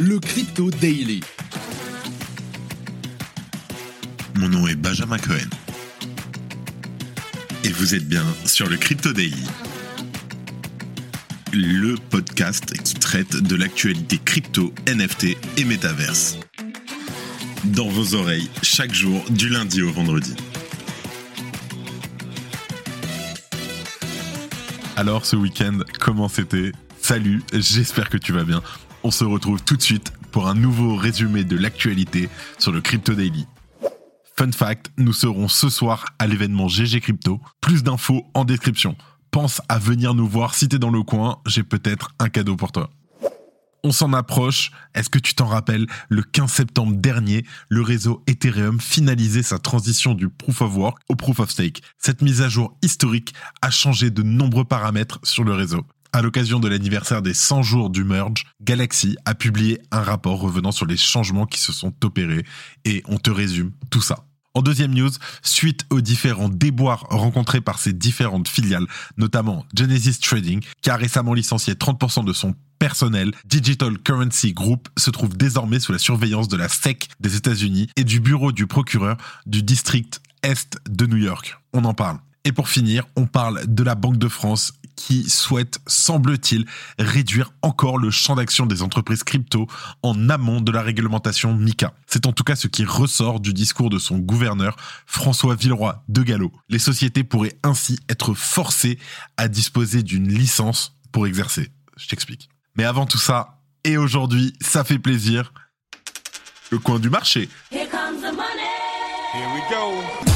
le Crypto Daily. Mon nom est Benjamin Cohen. Et vous êtes bien sur le Crypto Daily. Le podcast qui traite de l'actualité crypto, NFT et métaverse. Dans vos oreilles, chaque jour, du lundi au vendredi. Alors ce week-end, comment c'était? Salut, j'espère que tu vas bien. On se retrouve tout de suite pour un nouveau résumé de l'actualité sur le Crypto Daily. Fun fact, nous serons ce soir à l'événement GG Crypto. Plus d'infos en description. Pense à venir nous voir si t'es dans le coin, j'ai peut-être un cadeau pour toi. On s'en approche. Est-ce que tu t'en rappelles Le 15 septembre dernier, le réseau Ethereum finalisait sa transition du Proof of Work au Proof of Stake. Cette mise à jour historique a changé de nombreux paramètres sur le réseau. À l'occasion de l'anniversaire des 100 jours du merge, Galaxy a publié un rapport revenant sur les changements qui se sont opérés et on te résume tout ça. En deuxième news, suite aux différents déboires rencontrés par ses différentes filiales, notamment Genesis Trading, qui a récemment licencié 30% de son personnel, Digital Currency Group se trouve désormais sous la surveillance de la SEC des États-Unis et du bureau du procureur du district Est de New York. On en parle. Et pour finir, on parle de la Banque de France qui souhaite, semble-t-il, réduire encore le champ d'action des entreprises crypto en amont de la réglementation MICA. C'est en tout cas ce qui ressort du discours de son gouverneur François Villeroy de Gallo. Les sociétés pourraient ainsi être forcées à disposer d'une licence pour exercer. Je t'explique. Mais avant tout ça, et aujourd'hui, ça fait plaisir, le coin du marché. Here comes the money. Here we go.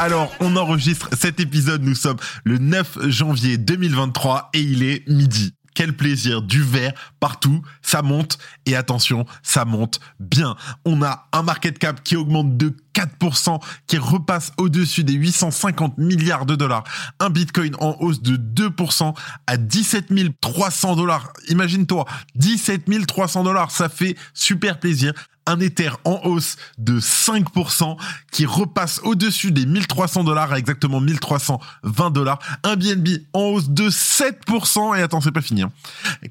Alors, on enregistre cet épisode, nous sommes le 9 janvier 2023 et il est midi. Quel plaisir, du vert partout, ça monte et attention, ça monte bien. On a un market cap qui augmente de 4%, qui repasse au-dessus des 850 milliards de dollars. Un Bitcoin en hausse de 2% à 17 300 dollars. Imagine-toi, 17 300 dollars, ça fait super plaisir un Ether en hausse de 5% qui repasse au-dessus des 1300 dollars à exactement 1320 dollars. Un BNB en hausse de 7% et attends, c'est pas fini, hein,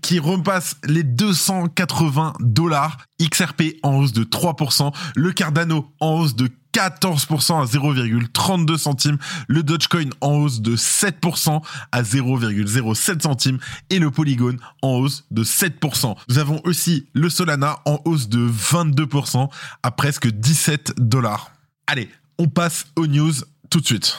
qui repasse les 280 dollars. XRP en hausse de 3%, le Cardano en hausse de 14% à 0,32 centimes, le Dogecoin en hausse de 7% à 0,07 centimes et le Polygon en hausse de 7%. Nous avons aussi le Solana en hausse de 22% à presque 17 dollars. Allez, on passe aux news tout de suite.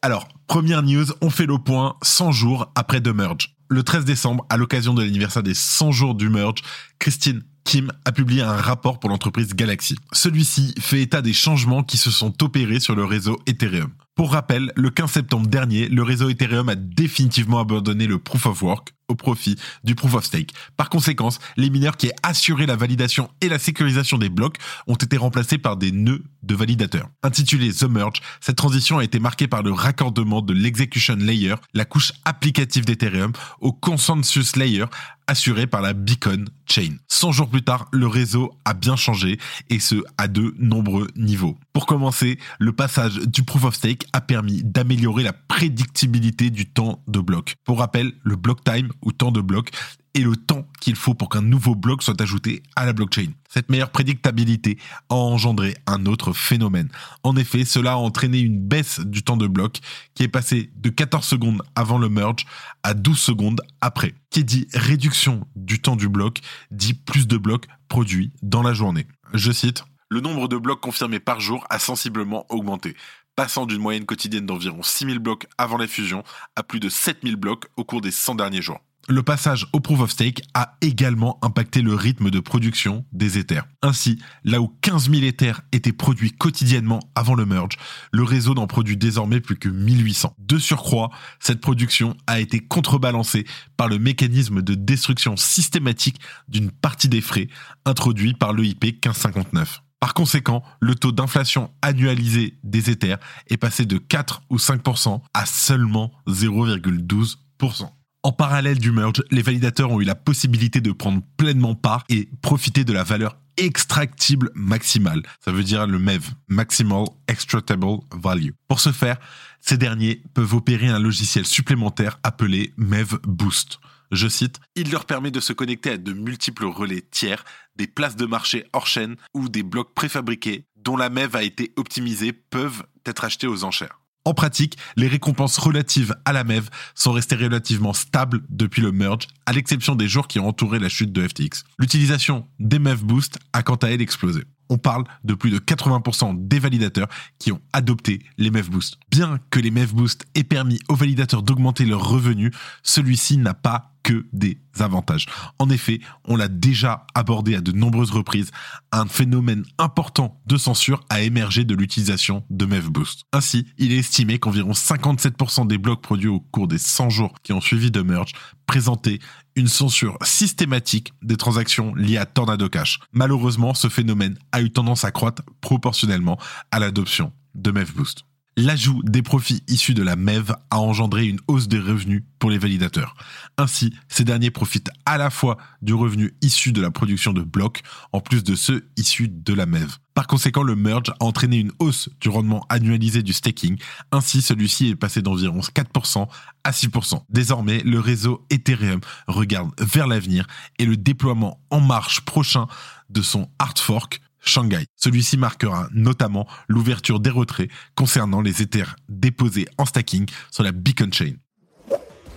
Alors, première news, on fait le point 100 jours après The Merge. Le 13 décembre, à l'occasion de l'anniversaire des 100 jours du Merge, Christine Kim a publié un rapport pour l'entreprise Galaxy. Celui-ci fait état des changements qui se sont opérés sur le réseau Ethereum. Pour rappel, le 15 septembre dernier, le réseau Ethereum a définitivement abandonné le Proof of Work au profit du Proof of Stake. Par conséquent, les mineurs qui assuraient la validation et la sécurisation des blocs ont été remplacés par des nœuds de validateurs. Intitulé The Merge, cette transition a été marquée par le raccordement de l'execution layer, la couche applicative d'Ethereum, au consensus layer assuré par la Beacon Chain. 100 jours plus tard, le réseau a bien changé et ce à de nombreux niveaux. Pour commencer, le passage du Proof of Stake a permis d'améliorer la prédictibilité du temps de bloc. Pour rappel, le block time ou temps de bloc et le temps qu'il faut pour qu'un nouveau bloc soit ajouté à la blockchain. Cette meilleure prédictabilité a engendré un autre phénomène. En effet, cela a entraîné une baisse du temps de bloc qui est passé de 14 secondes avant le merge à 12 secondes après. Qui dit réduction du temps du bloc dit plus de blocs produits dans la journée. Je cite le nombre de blocs confirmés par jour a sensiblement augmenté, passant d'une moyenne quotidienne d'environ 6000 blocs avant la fusion à plus de 7000 blocs au cours des 100 derniers jours le passage au proof of stake a également impacté le rythme de production des Ethers. Ainsi, là où 15 000 Ethers étaient produits quotidiennement avant le merge, le réseau n'en produit désormais plus que 1800. De surcroît, cette production a été contrebalancée par le mécanisme de destruction systématique d'une partie des frais introduit par l'EIP 1559. Par conséquent, le taux d'inflation annualisé des Ethers est passé de 4 ou 5% à seulement 0,12%. En parallèle du merge, les validateurs ont eu la possibilité de prendre pleinement part et profiter de la valeur extractible maximale. Ça veut dire le MEV, Maximal Extractable Value. Pour ce faire, ces derniers peuvent opérer un logiciel supplémentaire appelé MEV Boost. je cite, il leur permet de se connecter à de multiples relais tiers, des places de marché hors chaîne ou des blocs préfabriqués dont la MEV a été optimisée peuvent être achetés aux enchères. En pratique, les récompenses relatives à la MEV sont restées relativement stables depuis le merge, à l'exception des jours qui ont entouré la chute de FTX. L'utilisation des MEV Boost a quant à elle explosé. On parle de plus de 80% des validateurs qui ont adopté les MEV Boost. Bien que les MEV Boost aient permis aux validateurs d'augmenter leurs revenus, celui-ci n'a pas des avantages. En effet, on l'a déjà abordé à de nombreuses reprises, un phénomène important de censure a émergé de l'utilisation de MEVBoost. Ainsi, il est estimé qu'environ 57% des blocs produits au cours des 100 jours qui ont suivi de merge présentaient une censure systématique des transactions liées à Tornado Cash. Malheureusement, ce phénomène a eu tendance à croître proportionnellement à l'adoption de MEVBoost. L'ajout des profits issus de la MEV a engendré une hausse des revenus pour les validateurs. Ainsi, ces derniers profitent à la fois du revenu issu de la production de blocs, en plus de ceux issus de la MEV. Par conséquent, le merge a entraîné une hausse du rendement annualisé du staking. Ainsi, celui-ci est passé d'environ 4% à 6%. Désormais, le réseau Ethereum regarde vers l'avenir et le déploiement en marche prochain de son hard fork Shanghai. Celui-ci marquera notamment l'ouverture des retraits concernant les Ethers déposés en stacking sur la Beacon Chain.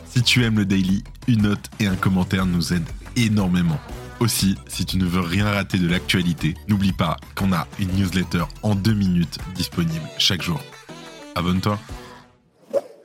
Si tu aimes le daily, une note et un commentaire nous aident énormément. Aussi, si tu ne veux rien rater de l'actualité, n'oublie pas qu'on a une newsletter en deux minutes disponible chaque jour. Abonne-toi.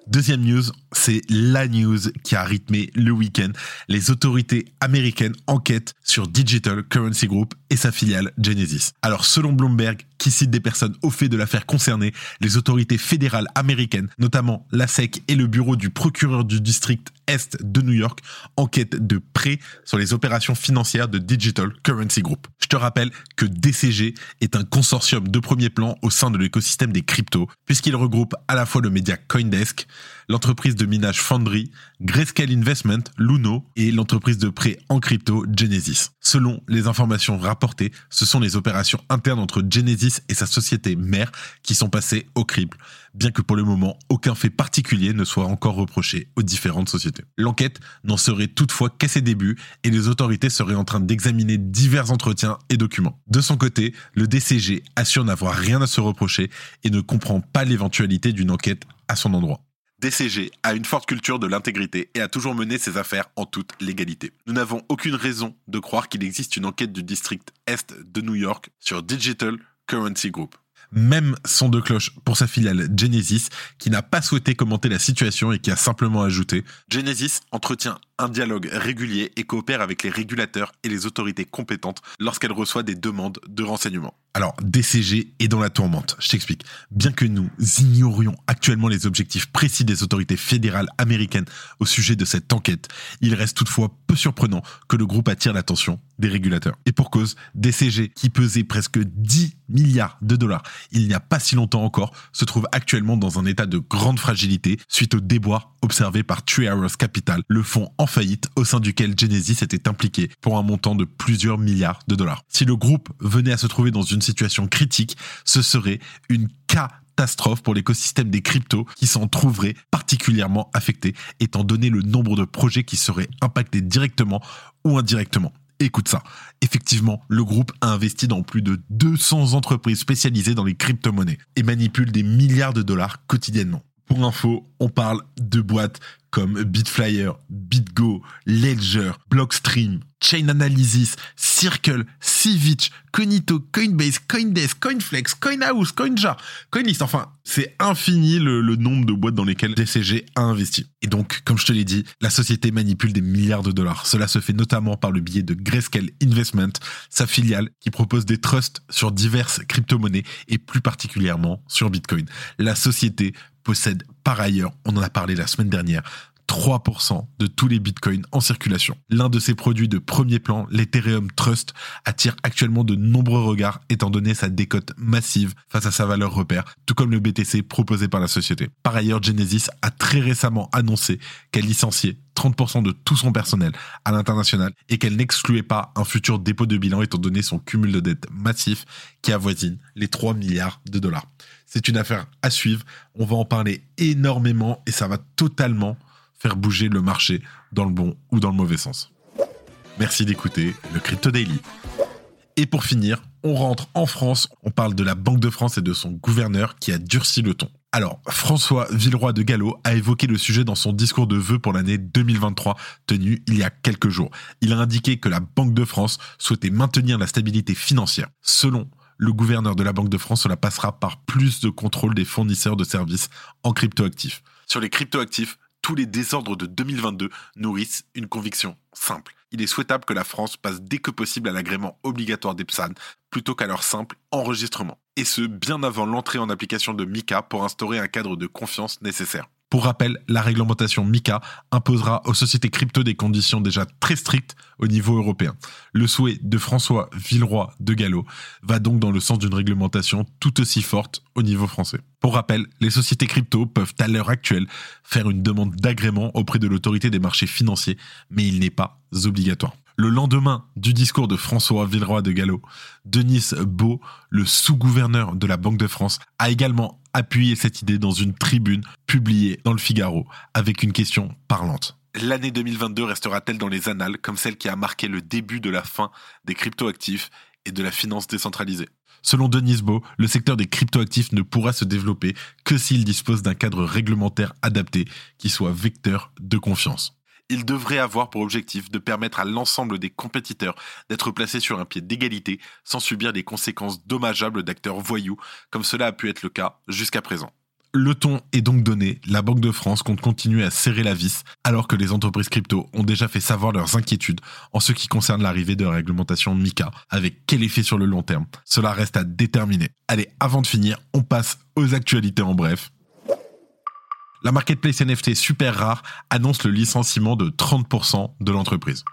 Deuxième news, c'est la news qui a rythmé le week-end. Les autorités américaines enquêtent sur Digital Currency Group et sa filiale Genesis. Alors selon Bloomberg, qui cite des personnes au fait de l'affaire concernée, les autorités fédérales américaines, notamment la SEC et le bureau du procureur du district Est de New York, enquêtent de près sur les opérations financières de Digital Currency Group. Je te rappelle que DCG est un consortium de premier plan au sein de l'écosystème des cryptos, puisqu'il regroupe à la fois le média Coindesk, l'entreprise de minage Foundry, Grayscale Investment, Luno et l'entreprise de prêt en crypto Genesis. Selon les informations rapportées, ce sont les opérations internes entre Genesis et sa société mère qui sont passées au crible, bien que pour le moment aucun fait particulier ne soit encore reproché aux différentes sociétés. L'enquête n'en serait toutefois qu'à ses débuts et les autorités seraient en train d'examiner divers entretiens et documents. De son côté, le DCG assure n'avoir rien à se reprocher et ne comprend pas l'éventualité d'une enquête à son endroit. DCG a une forte culture de l'intégrité et a toujours mené ses affaires en toute légalité. Nous n'avons aucune raison de croire qu'il existe une enquête du district Est de New York sur Digital Currency Group. Même son de cloche pour sa filiale Genesis, qui n'a pas souhaité commenter la situation et qui a simplement ajouté Genesis entretient un dialogue régulier et coopère avec les régulateurs et les autorités compétentes lorsqu'elle reçoit des demandes de renseignements. Alors, DCG est dans la tourmente. Je t'explique. Bien que nous ignorions actuellement les objectifs précis des autorités fédérales américaines au sujet de cette enquête, il reste toutefois peu surprenant que le groupe attire l'attention des régulateurs. Et pour cause, DCG, qui pesait presque 10 milliards de dollars il n'y a pas si longtemps encore, se trouve actuellement dans un état de grande fragilité suite aux déboires observés par Three Arrows Capital, le fonds en faillite au sein duquel Genesis était impliqué pour un montant de plusieurs milliards de dollars. Si le groupe venait à se trouver dans une situation critique, ce serait une catastrophe pour l'écosystème des cryptos qui s'en trouverait particulièrement affecté étant donné le nombre de projets qui seraient impactés directement ou indirectement. Écoute ça. Effectivement, le groupe a investi dans plus de 200 entreprises spécialisées dans les crypto-monnaies et manipule des milliards de dollars quotidiennement. Pour info, on parle de boîtes comme Bitflyer, BitGo, Ledger, Blockstream, Chain Analysis, Circle, Civich, Cognito, Coinbase, Coindesk, Coinflex, Coinhouse, Coinjar, Coinlist. Enfin, c'est infini le, nombre de boîtes dans lesquelles DCG a investi. Et donc, comme je te l'ai dit, la société manipule des milliards de dollars. Cela se fait notamment par le biais de Grayscale Investment, sa filiale qui propose des trusts sur diverses crypto-monnaies et plus particulièrement sur Bitcoin. La société possède par ailleurs, on en a parlé la semaine dernière, 3% de tous les bitcoins en circulation. L'un de ses produits de premier plan, l'Ethereum Trust, attire actuellement de nombreux regards étant donné sa décote massive face à sa valeur repère, tout comme le BTC proposé par la société. Par ailleurs, Genesis a très récemment annoncé qu'elle licenciait 30% de tout son personnel à l'international et qu'elle n'excluait pas un futur dépôt de bilan étant donné son cumul de dettes massif qui avoisine les 3 milliards de dollars. C'est une affaire à suivre, on va en parler énormément et ça va totalement faire bouger le marché dans le bon ou dans le mauvais sens. Merci d'écouter le Crypto Daily. Et pour finir, on rentre en France, on parle de la Banque de France et de son gouverneur qui a durci le ton. Alors, François Villeroy de Gallo a évoqué le sujet dans son discours de vœux pour l'année 2023 tenu il y a quelques jours. Il a indiqué que la Banque de France souhaitait maintenir la stabilité financière. Selon le gouverneur de la Banque de France, cela passera par plus de contrôle des fournisseurs de services en cryptoactifs. Sur les cryptoactifs, tous les désordres de 2022 nourrissent une conviction simple. Il est souhaitable que la France passe dès que possible à l'agrément obligatoire d'EPSAN plutôt qu'à leur simple enregistrement. Et ce, bien avant l'entrée en application de MICA pour instaurer un cadre de confiance nécessaire. Pour rappel, la réglementation MICA imposera aux sociétés crypto des conditions déjà très strictes au niveau européen. Le souhait de François Villeroy de Gallo va donc dans le sens d'une réglementation tout aussi forte au niveau français. Pour rappel, les sociétés crypto peuvent à l'heure actuelle faire une demande d'agrément auprès de l'autorité des marchés financiers, mais il n'est pas obligatoire. Le lendemain du discours de François Villeroy de Gallo, Denis Beau, le sous-gouverneur de la Banque de France, a également appuyé cette idée dans une tribune publiée dans le Figaro avec une question parlante. L'année 2022 restera-t-elle dans les annales comme celle qui a marqué le début de la fin des cryptoactifs et de la finance décentralisée? Selon Denis Beau, le secteur des cryptoactifs ne pourra se développer que s'il dispose d'un cadre réglementaire adapté qui soit vecteur de confiance il devrait avoir pour objectif de permettre à l'ensemble des compétiteurs d'être placés sur un pied d'égalité sans subir les conséquences dommageables d'acteurs voyous, comme cela a pu être le cas jusqu'à présent. Le ton est donc donné, la Banque de France compte continuer à serrer la vis, alors que les entreprises crypto ont déjà fait savoir leurs inquiétudes en ce qui concerne l'arrivée de la réglementation MICA, avec quel effet sur le long terme? Cela reste à déterminer. Allez, avant de finir, on passe aux actualités en bref. La marketplace NFT super rare annonce le licenciement de 30% de l'entreprise.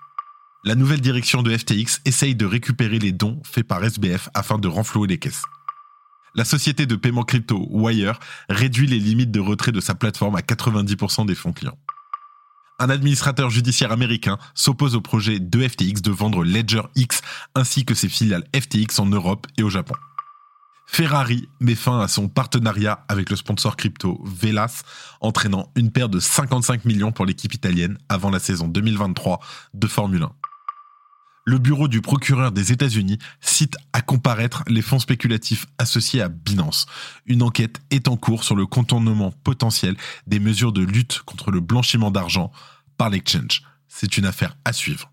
La nouvelle direction de FTX essaye de récupérer les dons faits par SBF afin de renflouer les caisses. La société de paiement crypto Wire réduit les limites de retrait de sa plateforme à 90% des fonds clients. Un administrateur judiciaire américain s'oppose au projet de FTX de vendre Ledger X ainsi que ses filiales FTX en Europe et au Japon. Ferrari met fin à son partenariat avec le sponsor crypto Velas, entraînant une paire de 55 millions pour l'équipe italienne avant la saison 2023 de Formule 1. Le bureau du procureur des États-Unis cite à comparaître les fonds spéculatifs associés à Binance. Une enquête est en cours sur le contournement potentiel des mesures de lutte contre le blanchiment d'argent par l'exchange. C'est une affaire à suivre.